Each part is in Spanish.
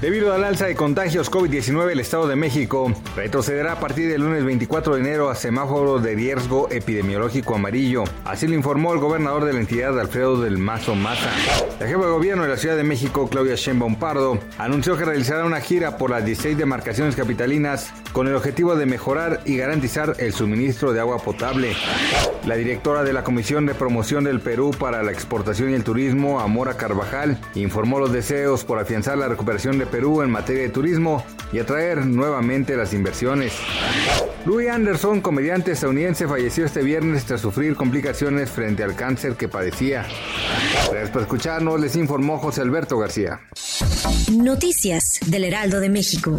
Debido al alza de contagios COVID-19, el Estado de México retrocederá a partir del lunes 24 de enero a semáforo de riesgo epidemiológico amarillo. Así lo informó el gobernador de la entidad, Alfredo del Mazo Maza. La jefa de gobierno de la Ciudad de México, Claudia Sheinbaum Pardo, anunció que realizará una gira por las 16 demarcaciones capitalinas con el objetivo de mejorar y garantizar el suministro de agua potable. La directora de la Comisión de Promoción del Perú para la Exportación y el Turismo, Amora Carvajal, informó los deseos por afianzar la recuperación de Perú en materia de turismo y atraer nuevamente las inversiones. Louis Anderson, comediante estadounidense, falleció este viernes tras sufrir complicaciones frente al cáncer que padecía. Gracias por escucharnos, les informó José Alberto García. Noticias del Heraldo de México.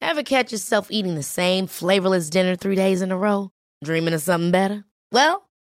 Ever catch yourself eating the same flavorless dinner three days in a row? Dreaming of something better? Well,